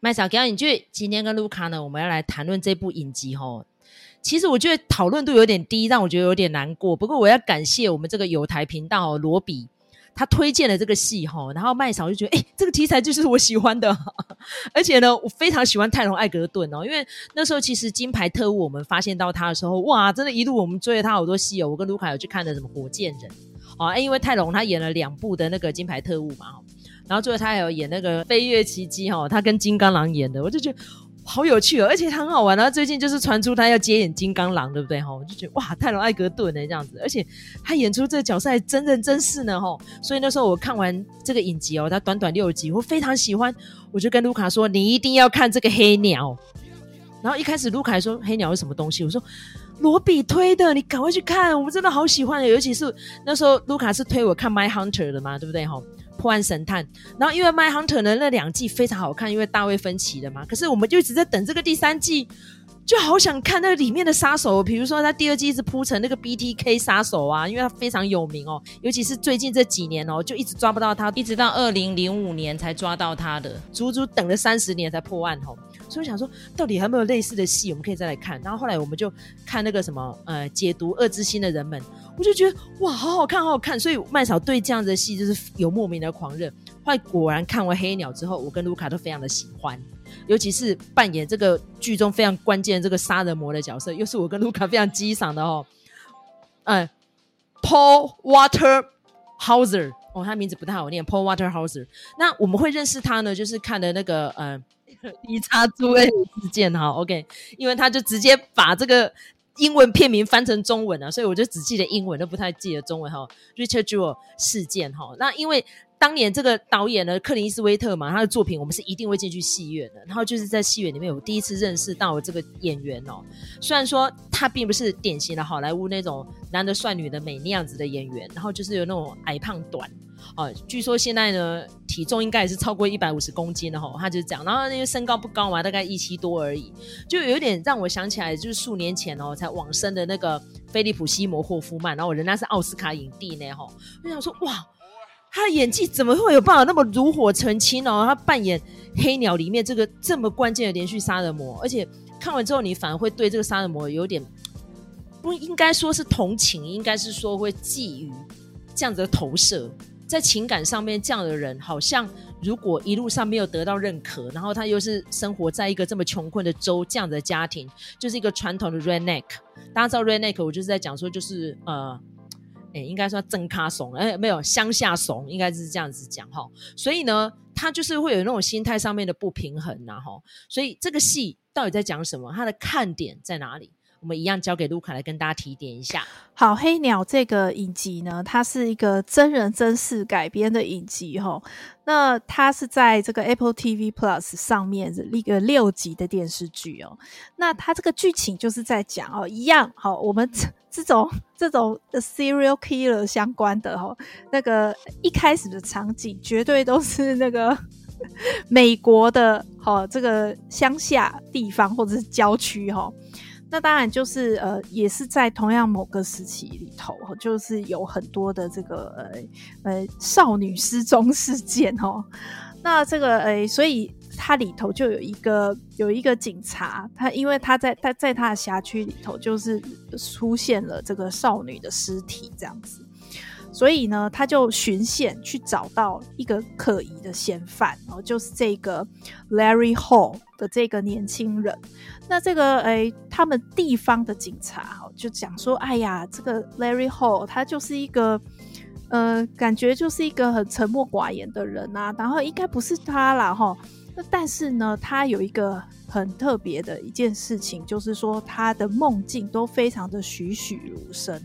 麦嫂，给你句。今天跟卢卡呢，我们要来谈论这部影集吼。其实我觉得讨论度有点低，让我觉得有点难过。不过我要感谢我们这个有台频道罗比，他推荐了这个戏吼，然后麦嫂就觉得，哎，这个题材就是我喜欢的。而且呢，我非常喜欢泰隆艾格顿哦，因为那时候其实《金牌特务》我们发现到他的时候，哇，真的，一路我们追了他好多戏哦。我跟卢卡有去看的什么《火箭人》哦，因为泰隆他演了两部的那个《金牌特务》嘛。然后最后他还有演那个《飞跃奇迹》哈，他跟金刚狼演的，我就觉得好有趣哦，而且他很好玩。然后最近就是传出他要接演金刚狼，对不对哈？我就觉得哇，泰隆艾格顿呢这样子，而且他演出这个角色还真人真事呢哈。所以那时候我看完这个影集哦，他短短六集，我非常喜欢，我就跟卢卡说，你一定要看这个黑鸟。然后一开始卢卡说黑鸟是什么东西，我说罗比推的，你赶快去看，我真的好喜欢，尤其是那时候卢卡是推我看《My Hunter》的嘛，对不对哈？破案神探，然后因为《My Hunter》呢那两季非常好看，因为大卫芬奇的嘛。可是我们就一直在等这个第三季，就好想看那个里面的杀手，比如说他第二季一直铺成那个 BTK 杀手啊，因为他非常有名哦。尤其是最近这几年哦，就一直抓不到他，一直到二零零五年才抓到他的，足足等了三十年才破案哦。所以我想说，到底还有没有类似的戏，我们可以再来看。然后后来我们就看那个什么呃，解读恶之心的人们。我就觉得哇，好好看，好好看，所以麦嫂对这样子的戏就是有莫名的狂热。后来果然看完《黑鸟》之后，我跟卢卡都非常的喜欢，尤其是扮演这个剧中非常关键的这个杀人魔的角色，又是我跟卢卡非常激赏的哦。嗯，Paul Waterhauser 哦，他名字不太好念，Paul Waterhauser。那我们会认识他呢，就是看的那个呃，理查朱艾事件哈，OK，因为他就直接把这个。英文片名翻成中文啊，所以我就只记得英文，都不太记得中文哈。Richard Jewell 事件哈，那因为当年这个导演呢，克林斯威特嘛，他的作品我们是一定会进去戏院的。然后就是在戏院里面，我第一次认识到我这个演员哦。虽然说他并不是典型的好莱坞那种男的帅女的美那样子的演员，然后就是有那种矮胖短。哦，据说现在呢，体重应该也是超过一百五十公斤的哈，他就是这样。然后因为身高不高嘛，大概一七多而已，就有点让我想起来，就是数年前哦才往生的那个菲利普西摩霍夫曼，然后人家是奥斯卡影帝呢哈。我想说哇，他的演技怎么会有办法那么炉火纯青哦？他扮演黑鸟里面这个这么关键的连续杀人魔，而且看完之后你反而会对这个杀人魔有点不应该说是同情，应该是说会觊觎这样子的投射。在情感上面，这样的人好像如果一路上没有得到认可，然后他又是生活在一个这么穷困的州，这样的家庭，就是一个传统的 redneck。大家知道 redneck，我就是在讲说，就是呃，哎，应该说真咖怂，哎，没有乡下怂，应该就是这样子讲哈。所以呢，他就是会有那种心态上面的不平衡呐哈。所以这个戏到底在讲什么？它的看点在哪里？我们一样交给卢卡来跟大家提点一下。好，黑鸟这个影集呢，它是一个真人真事改编的影集哈。那它是在这个 Apple TV Plus 上面一个六集的电视剧哦。那它这个剧情就是在讲哦，一样好，我们这种这种 serial killer 相关的哈，那个一开始的场景绝对都是那个美国的哈，这个乡下地方或者是郊区哈。那当然就是呃，也是在同样某个时期里头，就是有很多的这个呃呃少女失踪事件哦。那这个呃，所以它里头就有一个有一个警察，他因为他在他在他的辖区里头，就是出现了这个少女的尸体这样子。所以呢，他就巡线去找到一个可疑的嫌犯，哦，就是这个 Larry Hall 的这个年轻人。那这个诶，他们地方的警察哦，就讲说，哎呀，这个 Larry Hall 他就是一个，呃，感觉就是一个很沉默寡言的人啊，然后应该不是他啦，哈。那但是呢，他有一个很特别的一件事情，就是说他的梦境都非常的栩栩如生。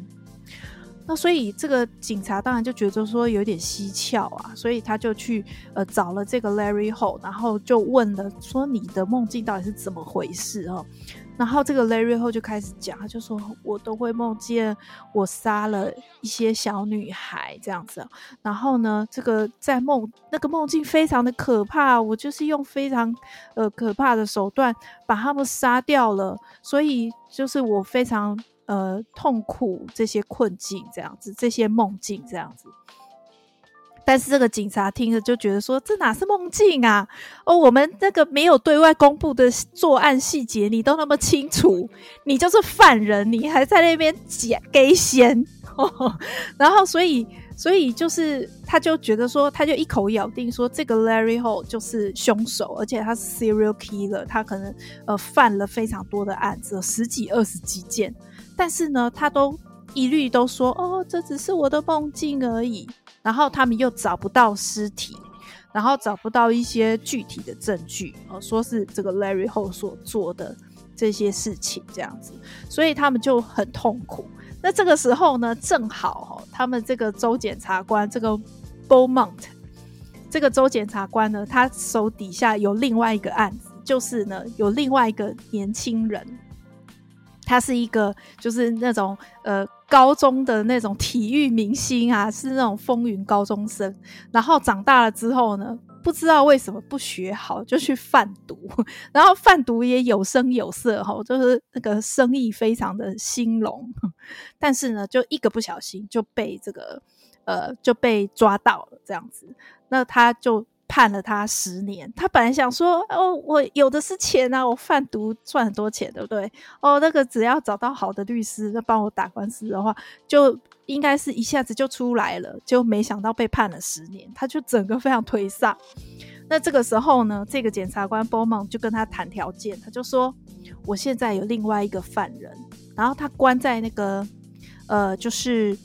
那所以这个警察当然就觉得说有点蹊跷啊，所以他就去呃找了这个 Larry Hall，然后就问了说，你的梦境到底是怎么回事哦？然后这个 Larry Hall 就开始讲，他就说我都会梦见我杀了一些小女孩这样子，然后呢，这个在梦那个梦境非常的可怕，我就是用非常呃可怕的手段把他们杀掉了，所以就是我非常。呃，痛苦这些困境这样子，这些梦境这样子，但是这个警察听了就觉得说，这哪是梦境啊？哦，我们那个没有对外公布的作案细节，你都那么清楚，你就是犯人，你还在那边假给先。然后，所以，所以就是，他就觉得说，他就一口咬定说，这个 Larry Hall 就是凶手，而且他是 serial killer，他可能呃犯了非常多的案子，十几、二十几件，但是呢，他都一律都说，哦，这只是我的梦境而已。然后他们又找不到尸体，然后找不到一些具体的证据，哦，说是这个 Larry 后所做的这些事情这样子，所以他们就很痛苦。那这个时候呢，正好哦，他们这个州检察官这个 Beaumont，这个州检察官呢，他手底下有另外一个案子，就是呢有另外一个年轻人，他是一个就是那种呃高中的那种体育明星啊，是那种风云高中生，然后长大了之后呢。不知道为什么不学好就去贩毒，然后贩毒也有声有色哈，就是那个生意非常的兴隆，但是呢，就一个不小心就被这个呃就被抓到了这样子，那他就。判了他十年，他本来想说，哦，我有的是钱啊，我贩毒赚很多钱，对不对？哦，那个只要找到好的律师，那帮我打官司的话，就应该是一下子就出来了，就没想到被判了十年，他就整个非常颓丧。那这个时候呢，这个检察官 Beaumont 就跟他谈条件，他就说，我现在有另外一个犯人，然后他关在那个，呃，就是。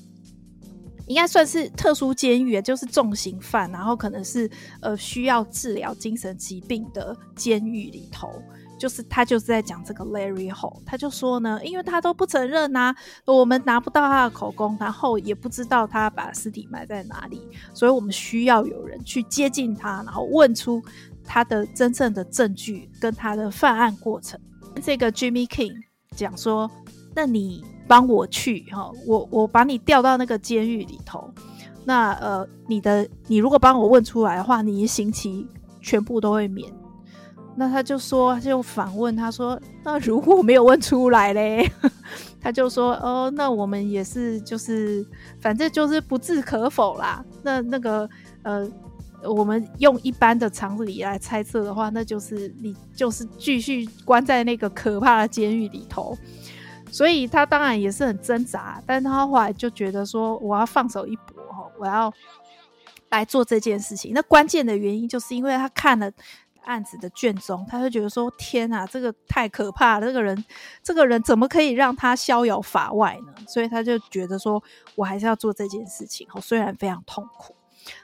应该算是特殊监狱，就是重刑犯，然后可能是呃需要治疗精神疾病的监狱里头。就是他就是在讲这个 Larry Hall，他就说呢，因为他都不承认呐、我们拿不到他的口供，然后也不知道他把尸体埋在哪里，所以我们需要有人去接近他，然后问出他的真正的证据跟他的犯案过程。这个 Jimmy King 讲说，那你。帮我去哈，我我把你调到那个监狱里头。那呃，你的你如果帮我问出来的话，你一刑期全部都会免。那他就说，就反问他说，那如果没有问出来嘞？他就说，哦，那我们也是，就是反正就是不置可否啦。那那个呃，我们用一般的常理来猜测的话，那就是你就是继续关在那个可怕的监狱里头。所以他当然也是很挣扎，但他后来就觉得说，我要放手一搏哈，我要来做这件事情。那关键的原因就是因为他看了案子的卷宗，他就觉得说，天啊，这个太可怕了，这个人，这个人怎么可以让他逍遥法外呢？所以他就觉得说，我还是要做这件事情，虽然非常痛苦。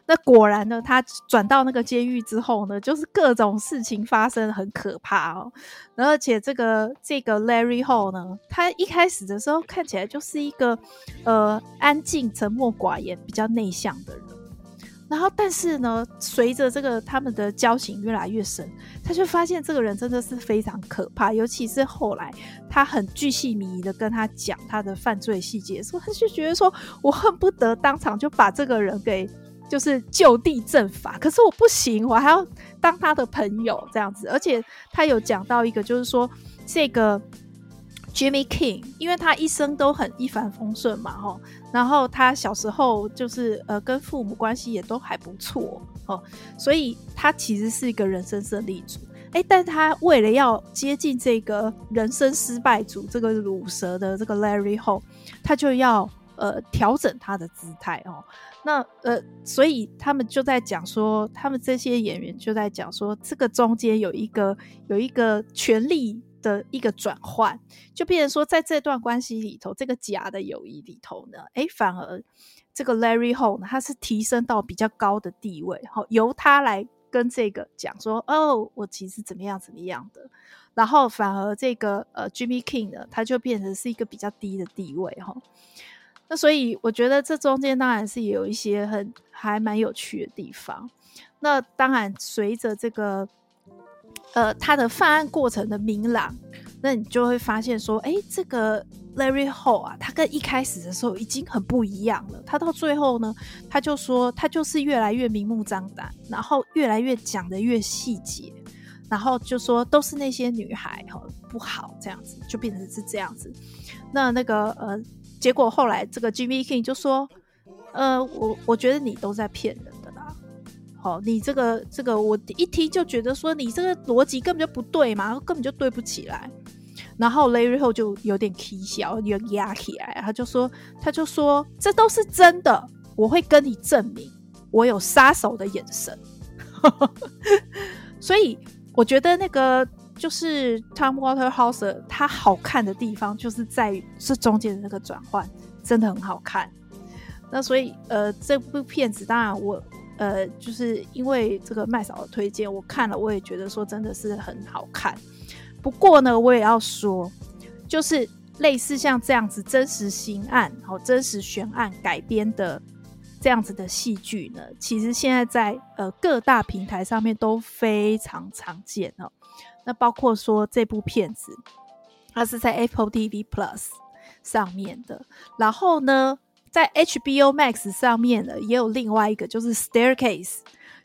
那果然呢，他转到那个监狱之后呢，就是各种事情发生，很可怕哦。而且这个这个 Larry Hall 呢，他一开始的时候看起来就是一个呃安静、沉默寡言、比较内向的人。然后，但是呢，随着这个他们的交情越来越深，他就发现这个人真的是非常可怕。尤其是后来他很巨细靡遗的跟他讲他的犯罪细节的时候，他就觉得说，我恨不得当场就把这个人给。就是就地正法，可是我不行，我还要当他的朋友这样子。而且他有讲到一个，就是说这个 Jimmy King，因为他一生都很一帆风顺嘛，齁，然后他小时候就是呃跟父母关系也都还不错，哦，所以他其实是一个人生胜利组。哎、但他为了要接近这个人生失败组，这个乳蛇的这个 Larry Hall，他就要呃调整他的姿态哦。那呃，所以他们就在讲说，他们这些演员就在讲说，这个中间有一个有一个权力的一个转换，就变成说，在这段关系里头，这个假的友谊里头呢，哎，反而这个 Larry Hall 呢，他是提升到比较高的地位，好，由他来跟这个讲说，哦，我其实怎么样怎么样的，然后反而这个呃 Jimmy King 呢，他就变成是一个比较低的地位，哈。那所以我觉得这中间当然是有一些很还蛮有趣的地方。那当然随着这个呃他的犯案过程的明朗，那你就会发现说，哎，这个 Larry Hall 啊，他跟一开始的时候已经很不一样了。他到最后呢，他就说他就是越来越明目张胆，然后越来越讲得越细节，然后就说都是那些女孩哈不好这样子，就变成是这样子。那那个呃。结果后来这个 Jimmy King 就说：“呃，我我觉得你都在骗人的啦，好，你这个这个我一听就觉得说你这个逻辑根本就不对嘛，根本就对不起来。然后 Larry 后就有点气消，有点压起来，他就说他就说这都是真的，我会跟你证明，我有杀手的眼神。所以我觉得那个就是 Tom Waterhouse 他好看的地方，就是在于这中间的那个转换，真的很好看。那所以呃，这部片子当然我呃，就是因为这个麦嫂的推荐，我看了，我也觉得说真的是很好看。不过呢，我也要说，就是类似像这样子真实刑案、好真实悬案改编的这样子的戏剧呢，其实现在在呃各大平台上面都非常常见哦。那包括说这部片子，它是在 Apple TV Plus 上面的，然后呢。在 HBO Max 上面的，也有另外一个，就是 Staircase，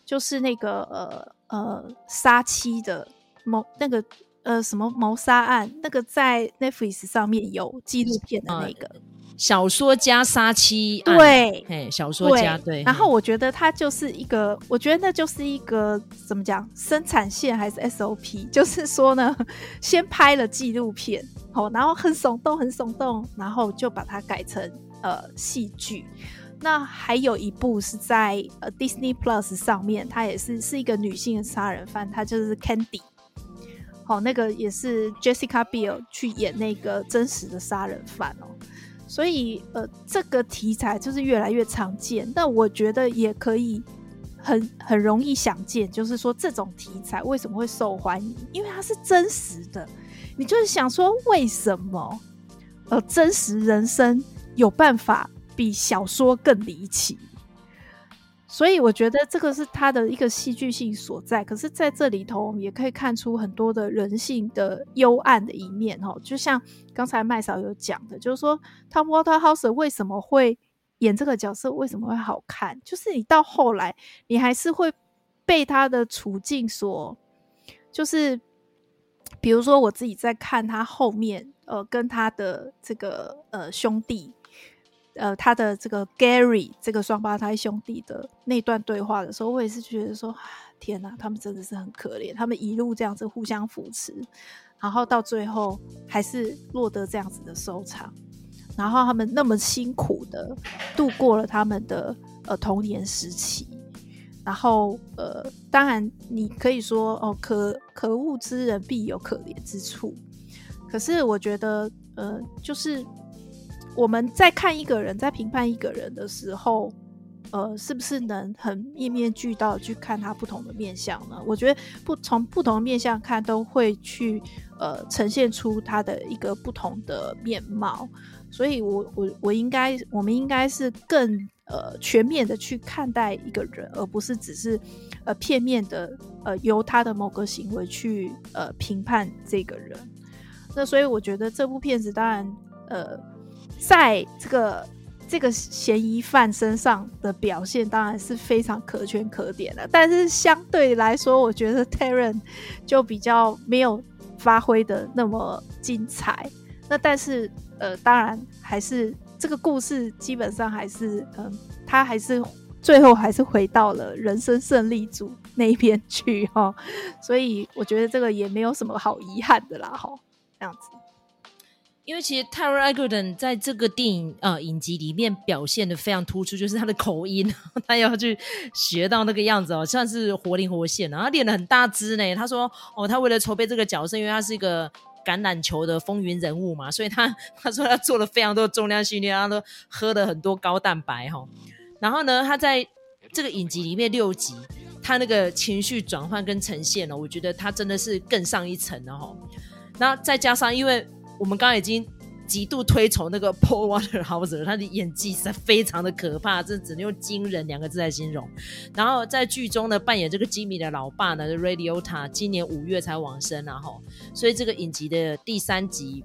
就是那个呃呃杀妻的谋那个呃什么谋杀案，那个在 Netflix 上面有纪录片的那个、呃、小说家杀妻案，对，嘿，小说家对。对，然后我觉得它就是一个，我觉得那就是一个怎么讲，生产线还是 SOP，就是说呢，先拍了纪录片，好，然后很耸动，很耸动，然后就把它改成。呃，戏剧，那还有一部是在呃 Disney Plus 上面，它也是是一个女性的杀人犯，她就是 Candy，好、哦，那个也是 Jessica Biel 去演那个真实的杀人犯哦，所以呃，这个题材就是越来越常见，但我觉得也可以很很容易想见，就是说这种题材为什么会受欢迎，因为它是真实的，你就是想说为什么呃真实人生。有办法比小说更离奇，所以我觉得这个是他的一个戏剧性所在。可是，在这里头，我们也可以看出很多的人性的幽暗的一面。哈，就像刚才麦嫂有讲的，就是说，Tom Waterhouse 为什么会演这个角色，为什么会好看？就是你到后来，你还是会被他的处境所，就是比如说我自己在看他后面，呃，跟他的这个呃兄弟。呃，他的这个 Gary 这个双胞胎兄弟的那段对话的时候，我也是觉得说，天哪，他们真的是很可怜，他们一路这样子互相扶持，然后到最后还是落得这样子的收场，然后他们那么辛苦的度过了他们的呃童年时期，然后呃，当然你可以说哦，可可恶之人必有可怜之处，可是我觉得呃，就是。我们在看一个人，在评判一个人的时候，呃，是不是能很面面俱到去看他不同的面相呢？我觉得不从不同的面相看，都会去呃呈现出他的一个不同的面貌。所以我，我我我应该，我们应该是更呃全面的去看待一个人，而不是只是呃片面的呃由他的某个行为去呃评判这个人。那所以，我觉得这部片子当然呃。在这个这个嫌疑犯身上的表现当然是非常可圈可点的，但是相对来说，我觉得 Taron 就比较没有发挥的那么精彩。那但是呃，当然还是这个故事基本上还是嗯、他还是最后还是回到了人生胜利组那边去哈，所以我觉得这个也没有什么好遗憾的啦哈，这样子。因为其实 Taron Egerton 在这个电影呃影集里面表现的非常突出，就是他的口音，他要去学到那个样子哦，算是活灵活现，然后练的很大只呢。他说哦，他为了筹备这个角色，因为他是一个橄榄球的风云人物嘛，所以他他说他做了非常多重量训练，他都喝了很多高蛋白哈。然后呢，他在这个影集里面六集，他那个情绪转换跟呈现呢，我觉得他真的是更上一层了哈。然后再加上因为。我们刚刚已经极度推崇那个 Paul Waterhouse，他的演技是非常的可怕，这只能用惊人两个字来形容。然后在剧中呢，扮演这个吉米的老爸呢 Radiota，今年五月才往生，然后，所以这个影集的第三集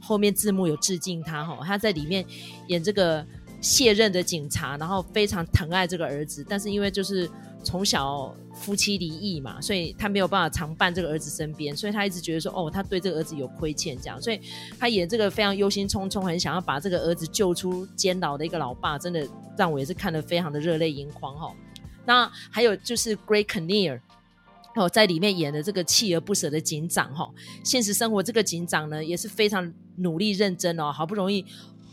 后面字幕有致敬他哈，他在里面演这个卸任的警察，然后非常疼爱这个儿子，但是因为就是。从小夫妻离异嘛，所以他没有办法常伴这个儿子身边，所以他一直觉得说，哦，他对这个儿子有亏欠，这样，所以他演这个非常忧心忡忡，很想要把这个儿子救出监牢的一个老爸，真的让我也是看得非常的热泪盈眶哈。那还有就是 Greg Kinnear 哦，在里面演的这个锲而不舍的警长哈、哦。现实生活这个警长呢，也是非常努力认真哦，好不容易。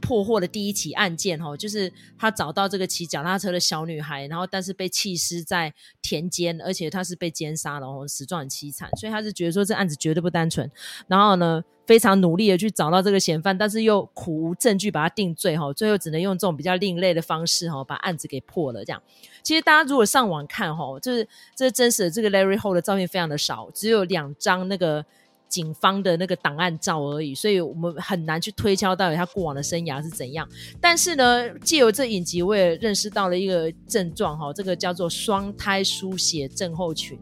破获的第一起案件，哈，就是他找到这个骑脚踏车的小女孩，然后但是被弃尸在田间，而且她是被奸杀，然后死状很凄惨，所以他是觉得说这案子绝对不单纯，然后呢，非常努力的去找到这个嫌犯，但是又苦无证据把他定罪，哈，最后只能用这种比较另类的方式，哈，把案子给破了。这样，其实大家如果上网看，哈，就是这真实的这个 Larry Hall 的照片非常的少，只有两张那个。警方的那个档案照而已，所以我们很难去推敲到底他过往的生涯是怎样。但是呢，借由这影集，我也认识到了一个症状哈，这个叫做双胎输血症候群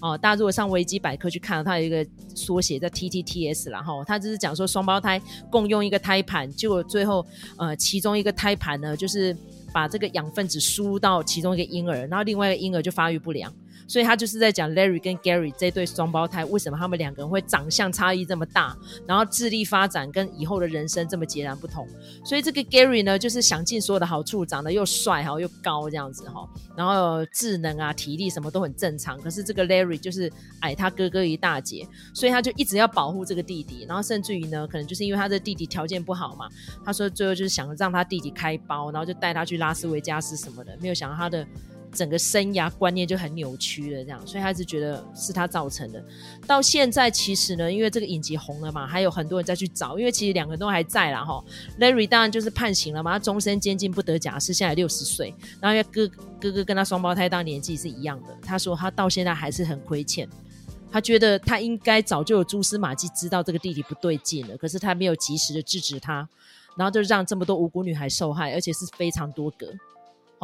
哦。大家如果上维基百科去看，它有一个缩写叫 TTTS 啦哈，它就是讲说双胞胎共用一个胎盘，结果最后呃其中一个胎盘呢，就是把这个养分子输入到其中一个婴儿，然后另外一个婴儿就发育不良。所以他就是在讲 Larry 跟 Gary 这对双胞胎，为什么他们两个人会长相差异这么大，然后智力发展跟以后的人生这么截然不同。所以这个 Gary 呢，就是想尽所有的好处，长得又帅哈，又高这样子哈，然后智能啊、体力什么都很正常。可是这个 Larry 就是矮他哥哥一大截，所以他就一直要保护这个弟弟，然后甚至于呢，可能就是因为他的弟弟条件不好嘛，他说最后就是想让他弟弟开包，然后就带他去拉斯维加斯什么的，没有想到他的。整个生涯观念就很扭曲了，这样，所以他一直觉得是他造成的。到现在其实呢，因为这个影集红了嘛，还有很多人再去找，因为其实两个人都还在啦。哈。Larry 当然就是判刑了嘛，他终身监禁不得假释，现在六十岁。然后因为哥哥哥跟他双胞胎当年纪是一样的，他说他到现在还是很亏欠，他觉得他应该早就有蛛丝马迹知道这个弟弟不对劲了，可是他没有及时的制止他，然后就让这么多无辜女孩受害，而且是非常多个。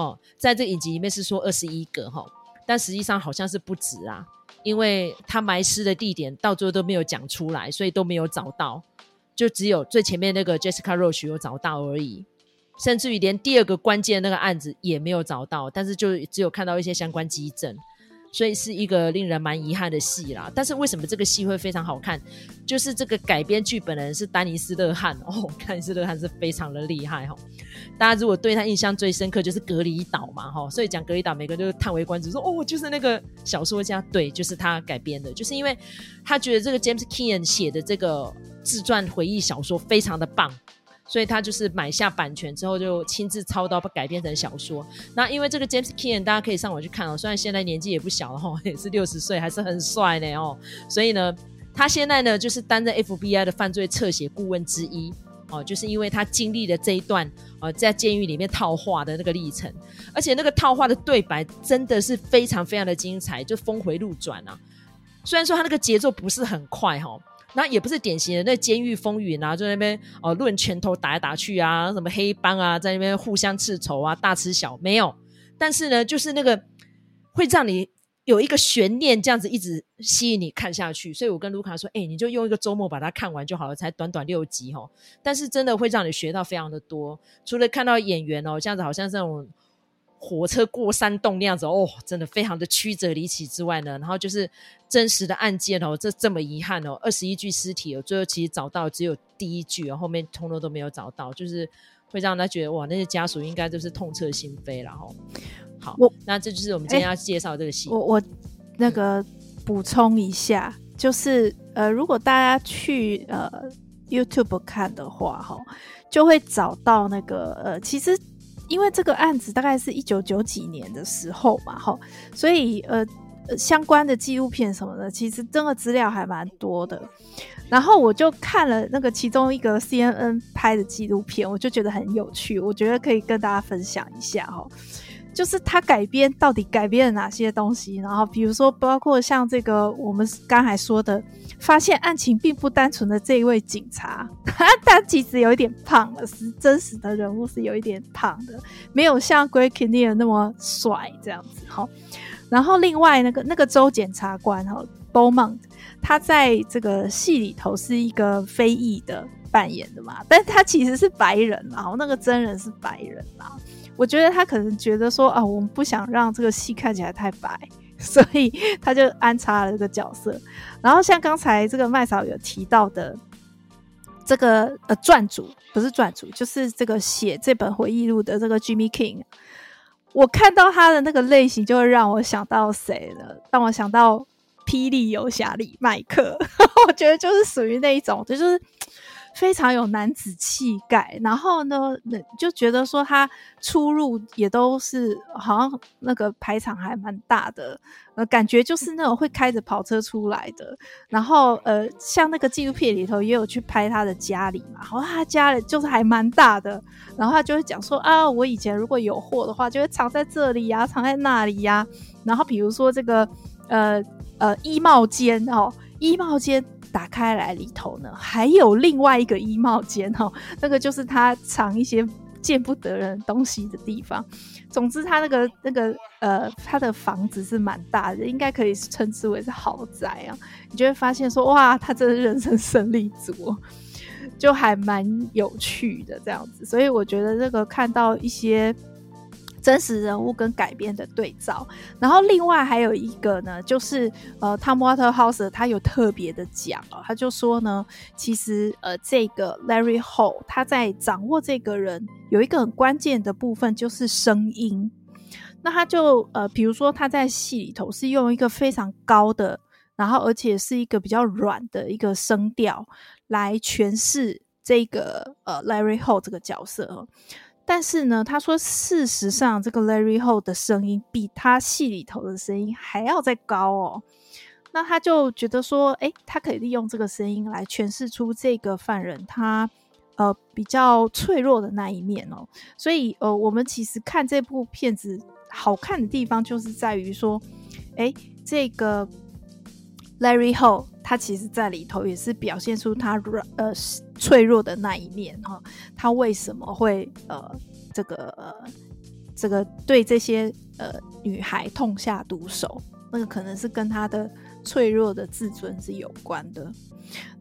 哦，在这影集里面是说二十一个哈，但实际上好像是不止啊，因为他埋尸的地点到最后都没有讲出来，所以都没有找到，就只有最前面那个 Jessica Roche 有找到而已，甚至于连第二个关键那个案子也没有找到，但是就只有看到一些相关迹证。所以是一个令人蛮遗憾的戏啦，但是为什么这个戏会非常好看？就是这个改编剧本的人是丹尼斯·勒汉哦，丹尼斯·勒汉是非常的厉害哈。大家如果对他印象最深刻，就是《隔离岛》嘛哈，所以讲《隔离岛》，每个人都叹为观止，说哦，就是那个小说家，对，就是他改编的，就是因为他觉得这个 James Kean 写的这个自传回忆小说非常的棒。所以他就是买下版权之后，就亲自操刀把改编成小说。那因为这个 James Kean，大家可以上网去看哦。虽然现在年纪也不小了哈，也是六十岁，还是很帅呢哦。所以呢，他现在呢就是担任 FBI 的犯罪侧写顾问之一哦。就是因为他经历了这一段呃在监狱里面套话的那个历程，而且那个套话的对白真的是非常非常的精彩，就峰回路转啊。虽然说他那个节奏不是很快哈。那也不是典型的那监狱风云啊，就在那边哦论拳头打来打去啊，什么黑帮啊在那边互相刺仇啊，大吃小没有。但是呢，就是那个会让你有一个悬念，这样子一直吸引你看下去。所以我跟卢卡说，哎、你就用一个周末把它看完就好了，才短短六集哦。但是真的会让你学到非常的多，除了看到演员哦，这样子好像这种。火车过山洞那样子哦，真的非常的曲折离奇之外呢，然后就是真实的案件哦，这这么遗憾哦，二十一具尸体哦，最后其实找到只有第一具哦，后面通通都没有找到，就是会让他觉得哇，那些家属应该都是痛彻心扉了哈。好，我那这就是我们今天要介绍这个戏。我我那个补充一下，嗯、就是呃，如果大家去呃 YouTube 看的话哈，就会找到那个呃，其实。因为这个案子大概是一九九几年的时候嘛，哈，所以呃，相关的纪录片什么的，其实真的资料还蛮多的。然后我就看了那个其中一个 CNN 拍的纪录片，我就觉得很有趣，我觉得可以跟大家分享一下哈。就是他改编到底改编了哪些东西？然后比如说，包括像这个我们刚才说的，发现案情并不单纯的这一位警察，他其实有一点胖了，是真实的人物是有一点胖的，没有像 Greg Kinnear 那么帅这样子哈。然后另外那个那个州检察官哈 b o m o n t 他在这个戏里头是一个非裔的扮演的嘛，但他其实是白人，然后那个真人是白人啊。我觉得他可能觉得说啊，我们不想让这个戏看起来太白，所以他就安插了这个角色。然后像刚才这个麦嫂有提到的，这个呃传主不是传主，就是这个写这本回忆录的这个 Jimmy King。我看到他的那个类型，就会让我想到谁了？让我想到《霹雳游侠》里麦克，我觉得就是属于那一种，就是。非常有男子气概，然后呢，就觉得说他出入也都是好像那个排场还蛮大的，呃，感觉就是那种会开着跑车出来的。然后呃，像那个纪录片里头也有去拍他的家里嘛，然后他家里就是还蛮大的，然后他就会讲说啊，我以前如果有货的话，就会藏在这里呀，藏在那里呀。然后比如说这个呃呃衣帽间哦，衣帽间。打开来里头呢，还有另外一个衣帽间哦，那个就是他藏一些见不得人东西的地方。总之，他那个那个呃，他的房子是蛮大的，应该可以称之为是豪宅啊。你就会发现说，哇，他真的人生胜利组，就还蛮有趣的这样子。所以我觉得这个看到一些。真实人物跟改编的对照，然后另外还有一个呢，就是呃，Tom Waterhouse 他有特别的讲哦，他就说呢，其实呃，这个 Larry Hall 他在掌握这个人有一个很关键的部分就是声音，那他就呃，比如说他在戏里头是用一个非常高的，然后而且是一个比较软的一个声调来诠释这个呃 Larry Hall 这个角色。但是呢，他说，事实上，这个 Larry h o 的声音比他戏里头的声音还要再高哦。那他就觉得说，诶，他可以利用这个声音来诠释出这个犯人他呃比较脆弱的那一面哦。所以呃，我们其实看这部片子好看的地方，就是在于说，诶，这个 Larry h o 他其实在里头也是表现出他软呃。脆弱的那一面哈，他为什么会呃这个呃这个对这些呃女孩痛下毒手？那个可能是跟他的脆弱的自尊是有关的。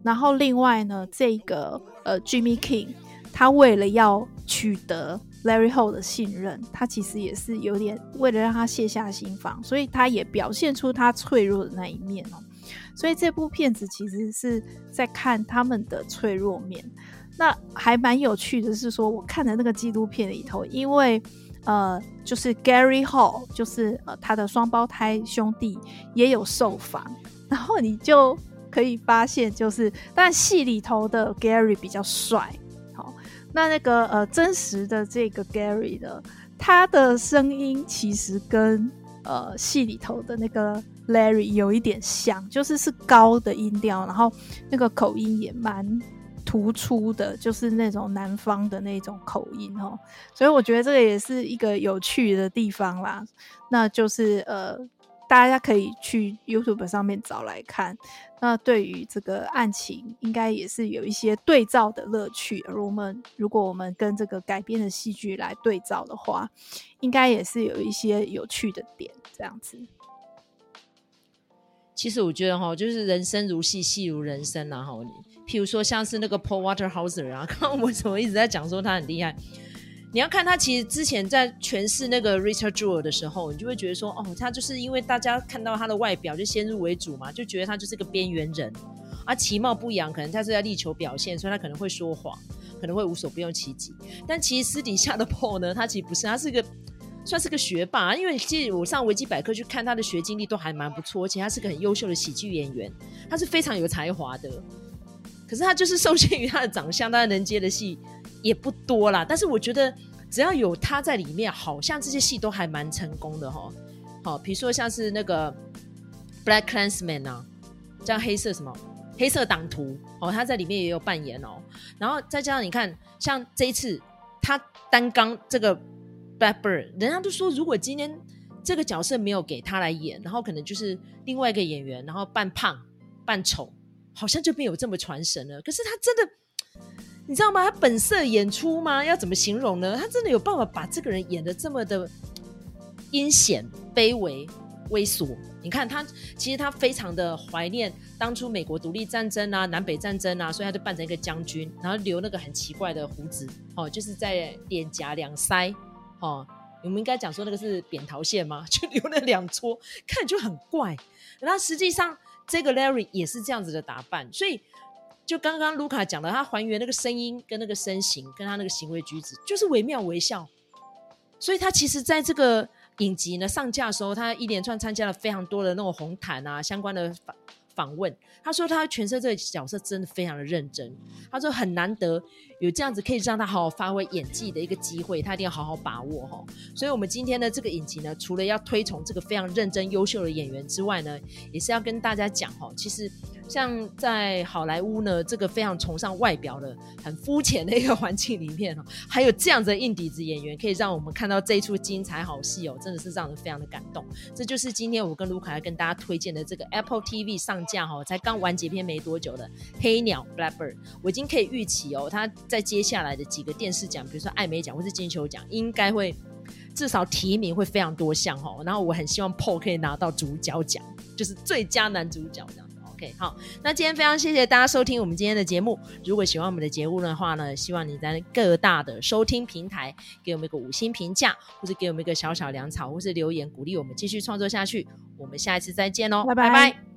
然后另外呢，这个呃 Jimmy King，他为了要取得 Larry Hall 的信任，他其实也是有点为了让他卸下心防，所以他也表现出他脆弱的那一面哦。所以这部片子其实是在看他们的脆弱面。那还蛮有趣的是说，我看的那个纪录片里头，因为呃，就是 Gary Hall，就是呃他的双胞胎兄弟也有受访，然后你就可以发现，就是但戏里头的 Gary 比较帅，好，那那个呃真实的这个 Gary 的他的声音其实跟呃戏里头的那个。Larry 有一点像，就是是高的音调，然后那个口音也蛮突出的，就是那种南方的那种口音哦。所以我觉得这个也是一个有趣的地方啦。那就是呃，大家可以去 YouTube 上面找来看。那对于这个案情，应该也是有一些对照的乐趣。而我们如果我们跟这个改编的戏剧来对照的话，应该也是有一些有趣的点，这样子。其实我觉得哈，就是人生如戏，戏如人生啊哈。譬如说，像是那个 Paul Waterhouse 啊，刚刚我怎么一直在讲说他很厉害？你要看他其实之前在诠释那个 Richard Jewell 的时候，你就会觉得说，哦，他就是因为大家看到他的外表就先入为主嘛，就觉得他就是个边缘人啊，其貌不扬，可能他是在力求表现，所以他可能会说谎，可能会无所不用其极。但其实私底下的 Paul 呢，他其实不是，他是一个。算是个学霸，因为其实我上维基百科去看他的学经历都还蛮不错，而且他是个很优秀的喜剧演员，他是非常有才华的。可是他就是受限于他的长相，当然能接的戏也不多啦。但是我觉得只要有他在里面，好像这些戏都还蛮成功的哈。好，比如说像是那个 Black c l a n s m a n 啊，这样黑色什么黑色党徒哦，他在里面也有扮演哦。然后再加上你看，像这一次他单纲这个。Blackbird，人家都说，如果今天这个角色没有给他来演，然后可能就是另外一个演员，然后扮胖、扮丑，好像就没有这么传神了。可是他真的，你知道吗？他本色演出吗？要怎么形容呢？他真的有办法把这个人演得这么的阴险、卑微、猥琐。你看他，其实他非常的怀念当初美国独立战争啊、南北战争啊，所以他就扮成一个将军，然后留那个很奇怪的胡子，哦，就是在脸颊两腮。哦，我们应该讲说那个是扁桃腺吗？就留了两撮，看就很怪。然后实际上这个 Larry 也是这样子的打扮，所以就刚刚卢卡讲的，他还原那个声音跟那个身形，跟他那个行为举止，就是惟妙惟肖。所以他其实在这个影集呢上架的时候，他一连串参加了非常多的那种红毯啊相关的访问。他说他诠释这个角色真的非常的认真，他说很难得。有这样子可以让他好好发挥演技的一个机会，他一定要好好把握哈。所以，我们今天的这个影集呢，除了要推崇这个非常认真优秀的演员之外呢，也是要跟大家讲哈，其实像在好莱坞呢，这个非常崇尚外表的、很肤浅的一个环境里面哦，还有这样子的硬底子演员，可以让我们看到这一出精彩好戏哦，真的是让人非常的感动。这就是今天我跟卢卡要跟大家推荐的这个 Apple TV 上架哈，才刚完结篇没多久的《黑鸟》（Blackbird），我已经可以预期哦，他。在接下来的几个电视奖，比如说艾美奖或是金球奖，应该会至少提名会非常多项哈。然后我很希望 Paul 可以拿到主角奖，就是最佳男主角这样子。OK，好，那今天非常谢谢大家收听我们今天的节目。如果喜欢我们的节目的话呢，希望你在各大的收听平台给我们一个五星评价，或是给我们一个小小粮草，或是留言鼓励我们继续创作下去。我们下一次再见喽，拜拜。拜拜。